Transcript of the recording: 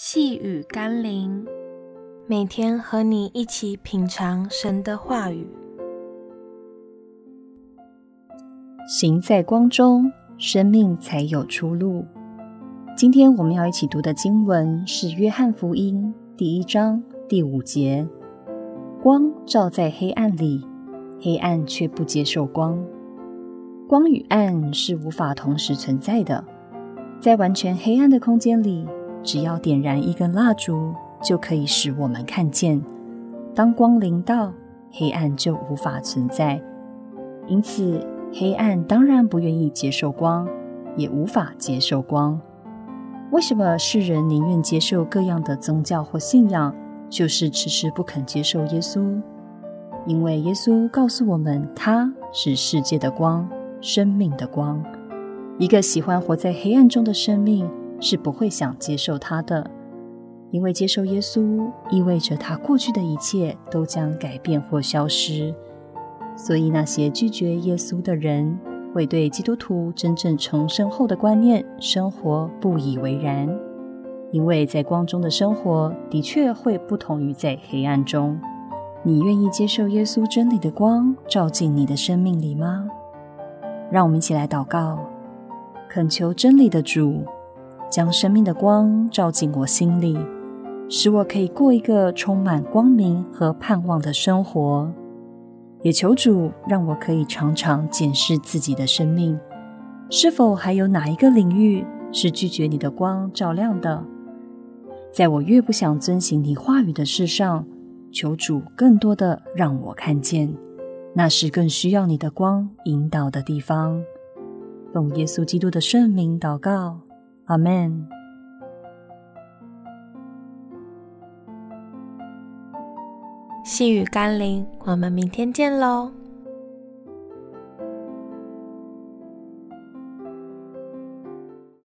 细雨甘霖，每天和你一起品尝神的话语。行在光中，生命才有出路。今天我们要一起读的经文是《约翰福音》第一章第五节：“光照在黑暗里，黑暗却不接受光。光与暗是无法同时存在的，在完全黑暗的空间里。”只要点燃一根蜡烛，就可以使我们看见。当光临到，黑暗就无法存在。因此，黑暗当然不愿意接受光，也无法接受光。为什么世人宁愿接受各样的宗教或信仰，就是迟迟不肯接受耶稣？因为耶稣告诉我们，他是世界的光，生命的光。一个喜欢活在黑暗中的生命，是不会想接受他的，因为接受耶稣意味着他过去的一切都将改变或消失。所以那些拒绝耶稣的人，会对基督徒真正重生后的观念、生活不以为然，因为在光中的生活的确会不同于在黑暗中。你愿意接受耶稣真理的光照进你的生命里吗？让我们一起来祷告，恳求真理的主。将生命的光照进我心里，使我可以过一个充满光明和盼望的生活。也求主让我可以常常检视自己的生命，是否还有哪一个领域是拒绝你的光照亮的？在我越不想遵行你话语的事上，求主更多的让我看见，那是更需要你的光引导的地方。奉耶稣基督的圣名祷告。阿门。细雨甘霖，我们明天见喽。